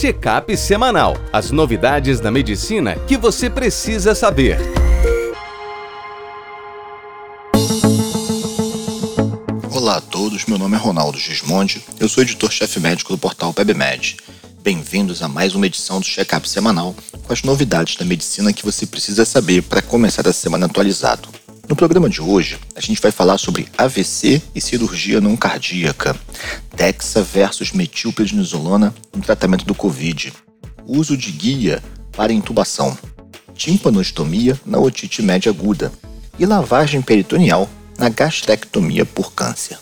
Check-up semanal. As novidades da medicina que você precisa saber. Olá a todos, meu nome é Ronaldo Gismondi, eu sou editor-chefe médico do portal PebMed. Bem-vindos a mais uma edição do Check-up semanal com as novidades da medicina que você precisa saber para começar a semana atualizado. No programa de hoje, a gente vai falar sobre AVC e cirurgia não cardíaca, Dexa versus metilprednisolona no tratamento do Covid, uso de guia para intubação, timpanostomia na otite média aguda. E lavagem peritoneal na gastrectomia por câncer.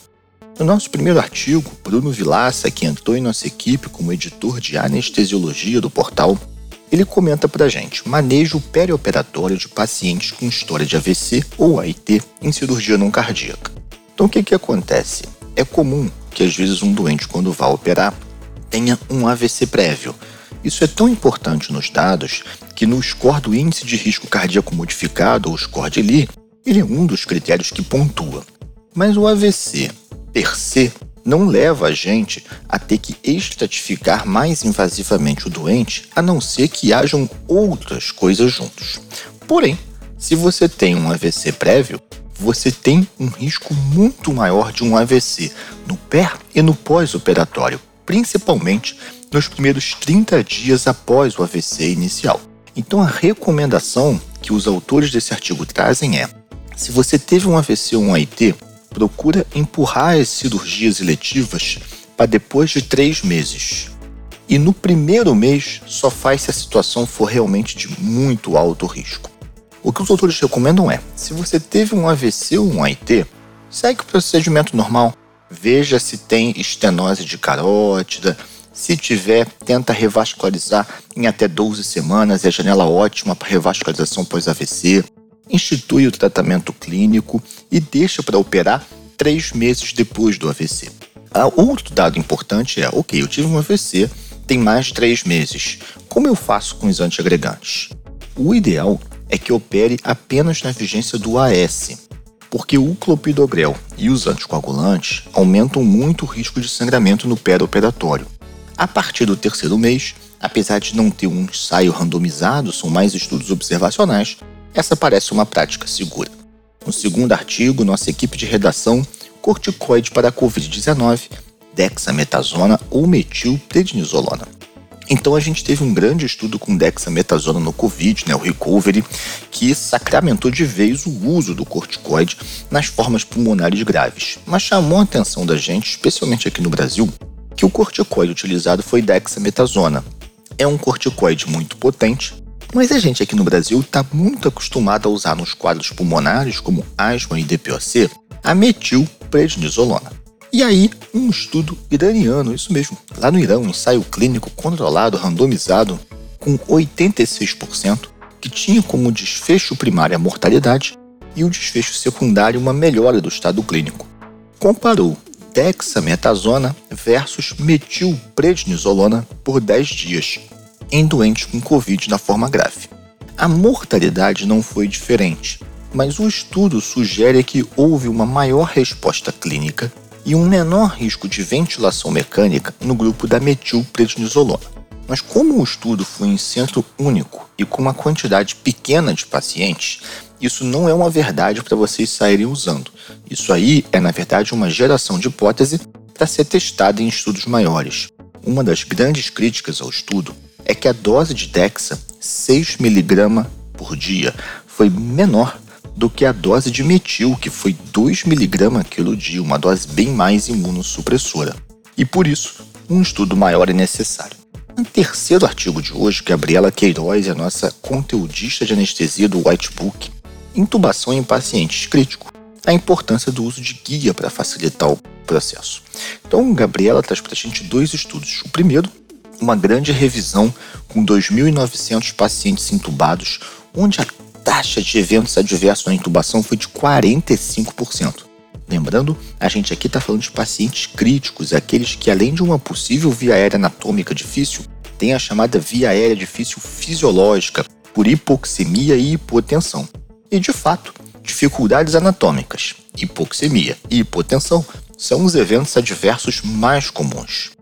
No nosso primeiro artigo, Bruno Vilaça, que entrou em nossa equipe como editor de anestesiologia do portal, ele comenta pra gente manejo perioperatório de pacientes com história de AVC ou AIT em cirurgia não cardíaca. Então o que, que acontece? É comum que às vezes um doente, quando vá operar, tenha um AVC prévio. Isso é tão importante nos dados que no score do índice de risco cardíaco modificado, ou score de Lee, ele é um dos critérios que pontua. Mas o AVC per se não leva a gente a ter que estratificar mais invasivamente o doente, a não ser que hajam outras coisas juntos. Porém, se você tem um AVC prévio, você tem um risco muito maior de um AVC no pré e no pós-operatório, principalmente nos primeiros 30 dias após o AVC inicial. Então, a recomendação que os autores desse artigo trazem é: se você teve um AVC ou um AIT, procura empurrar as cirurgias eletivas para depois de três meses. E no primeiro mês só faz se a situação for realmente de muito alto risco. O que os autores recomendam é: se você teve um AVC ou um AIT, segue o procedimento normal. Veja se tem estenose de carótida. Se tiver, tenta revascularizar em até 12 semanas, é a janela ótima para revascularização pós-AVC institui o tratamento clínico e deixa para operar três meses depois do AVC. Ah, outro dado importante é: ok, eu tive um AVC, tem mais de três meses. Como eu faço com os antiagregantes? O ideal é que opere apenas na vigência do AS, porque o clopidogrel e os anticoagulantes aumentam muito o risco de sangramento no operatório. A partir do terceiro mês, apesar de não ter um ensaio randomizado, são mais estudos observacionais, essa parece uma prática segura. No segundo artigo, nossa equipe de redação, corticoide para a Covid-19, dexametasona ou metilprednisolona. Então a gente teve um grande estudo com dexametasona no Covid, né, o recovery, que sacramentou de vez o uso do corticoide nas formas pulmonares graves. Mas chamou a atenção da gente, especialmente aqui no Brasil, que o corticoide utilizado foi dexametasona. É um corticoide muito potente, mas a gente aqui no Brasil está muito acostumado a usar nos quadros pulmonares, como asma e DPOC, a metilprednisolona. E aí, um estudo iraniano, isso mesmo, lá no Irã, um ensaio clínico controlado, randomizado, com 86%, que tinha como desfecho primário a mortalidade e o desfecho secundário uma melhora do estado clínico. Comparou dexametasona versus metilprednisolona por 10 dias, em doentes com Covid na forma grave. A mortalidade não foi diferente, mas o estudo sugere que houve uma maior resposta clínica e um menor risco de ventilação mecânica no grupo da metilprednisolona. Mas como o estudo foi em centro único e com uma quantidade pequena de pacientes, isso não é uma verdade para vocês saírem usando. Isso aí é, na verdade, uma geração de hipótese para ser testada em estudos maiores. Uma das grandes críticas ao estudo é que a dose de Dexa, 6mg por dia, foi menor do que a dose de metil, que foi 2mg quilo dia, uma dose bem mais imunossupressora. E por isso, um estudo maior é necessário. No terceiro artigo de hoje, Gabriela Queiroz é a nossa conteudista de anestesia do White Book, intubação em pacientes críticos, a importância do uso de guia para facilitar o processo. Então, Gabriela traz para a gente dois estudos. O primeiro uma grande revisão com 2.900 pacientes intubados, onde a taxa de eventos adversos na intubação foi de 45%. Lembrando, a gente aqui está falando de pacientes críticos, aqueles que, além de uma possível via aérea anatômica difícil, têm a chamada via aérea difícil fisiológica, por hipoxemia e hipotensão. E, de fato, dificuldades anatômicas, hipoxemia e hipotensão são os eventos adversos mais comuns.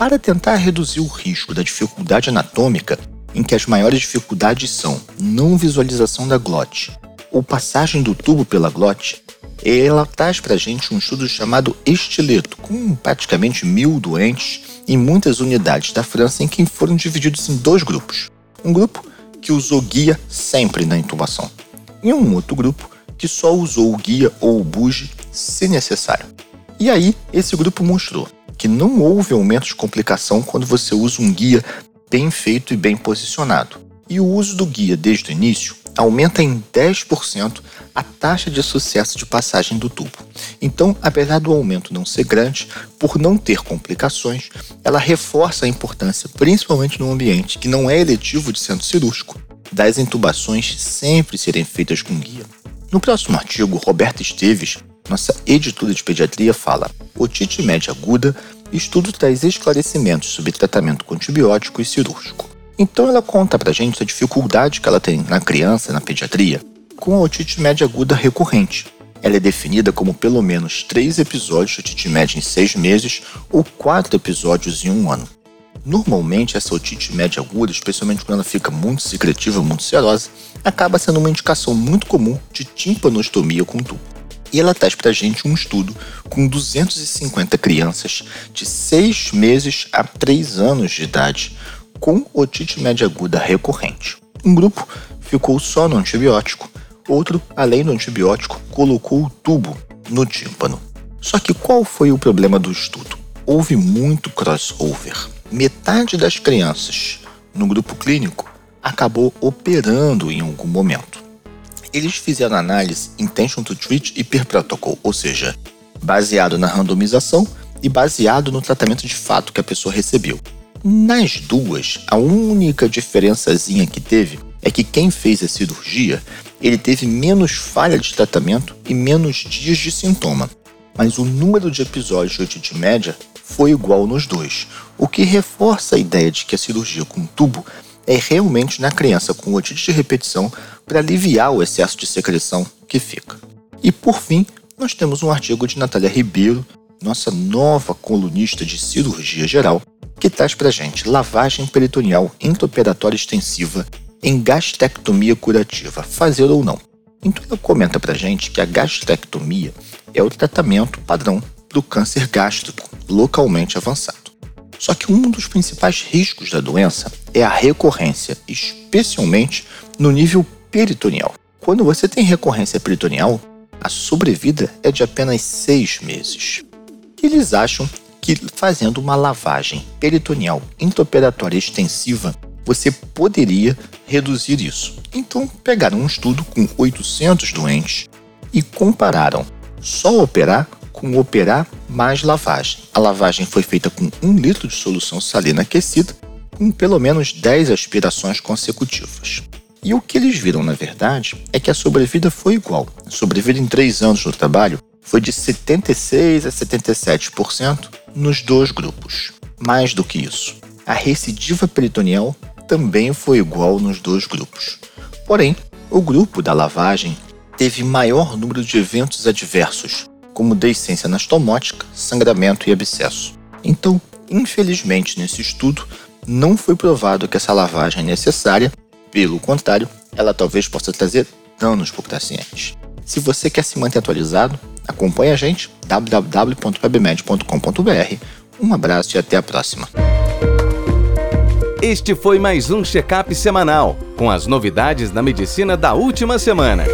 Para tentar reduzir o risco da dificuldade anatômica, em que as maiores dificuldades são não visualização da glote ou passagem do tubo pela glote, ela traz para gente um estudo chamado Estileto, com praticamente mil doentes em muitas unidades da França em que foram divididos em dois grupos. Um grupo que usou guia sempre na intubação e um outro grupo que só usou o guia ou o buge se necessário. E aí, esse grupo mostrou que não houve aumento de complicação quando você usa um guia bem feito e bem posicionado. E o uso do guia desde o início aumenta em 10% a taxa de sucesso de passagem do tubo. Então, apesar do aumento não ser grande, por não ter complicações, ela reforça a importância, principalmente no ambiente que não é eletivo de centro cirúrgico, das intubações sempre serem feitas com guia. No próximo artigo, Roberta Esteves nossa editora de pediatria fala: otite média aguda, estudo traz esclarecimentos sobre tratamento com antibiótico e cirúrgico. Então ela conta pra gente a dificuldade que ela tem na criança, na pediatria, com a otite média aguda recorrente. Ela é definida como pelo menos três episódios de otite média em seis meses ou quatro episódios em um ano. Normalmente, essa otite média aguda, especialmente quando ela fica muito secretiva, muito serosa, acaba sendo uma indicação muito comum de timpanostomia com tubo. E ela traz para a gente um estudo com 250 crianças de 6 meses a 3 anos de idade com otite média aguda recorrente. Um grupo ficou só no antibiótico, outro, além do antibiótico, colocou o tubo no tímpano. Só que qual foi o problema do estudo? Houve muito crossover. Metade das crianças no grupo clínico acabou operando em algum momento eles fizeram análise intention to treat e per protocol, ou seja, baseado na randomização e baseado no tratamento de fato que a pessoa recebeu. Nas duas, a única diferençazinha que teve é que quem fez a cirurgia, ele teve menos falha de tratamento e menos dias de sintoma, mas o número de episódios de otite média foi igual nos dois, o que reforça a ideia de que a cirurgia com tubo é realmente na criança com otite de repetição para aliviar o excesso de secreção que fica. E por fim, nós temos um artigo de Natália Ribeiro, nossa nova colunista de cirurgia geral, que traz para gente lavagem peritoneal intraoperatória extensiva em gastrectomia curativa, fazer ou não. Então ela comenta para gente que a gastrectomia é o tratamento padrão do câncer gástrico localmente avançado. Só que um dos principais riscos da doença é a recorrência, especialmente no nível peritoneal. Quando você tem recorrência peritoneal, a sobrevida é de apenas seis meses. Eles acham que fazendo uma lavagem peritoneal intraoperatória extensiva, você poderia reduzir isso. Então, pegaram um estudo com 800 doentes e compararam só operar com operar mais lavagem. A lavagem foi feita com 1 litro de solução salina aquecida, com pelo menos 10 aspirações consecutivas. E o que eles viram, na verdade, é que a sobrevida foi igual. A sobrevida em 3 anos no trabalho foi de 76 a 77% nos dois grupos. Mais do que isso, a recidiva peritoneal também foi igual nos dois grupos. Porém, o grupo da lavagem teve maior número de eventos adversos, como deiscência anastomótica, sangramento e abscesso. Então, infelizmente, nesse estudo, não foi provado que essa lavagem é necessária pelo contrário, ela talvez possa trazer danos para o paciente. Se você quer se manter atualizado, acompanhe a gente www.webmed.com.br. Um abraço e até a próxima. Este foi mais um check-up semanal com as novidades da medicina da última semana.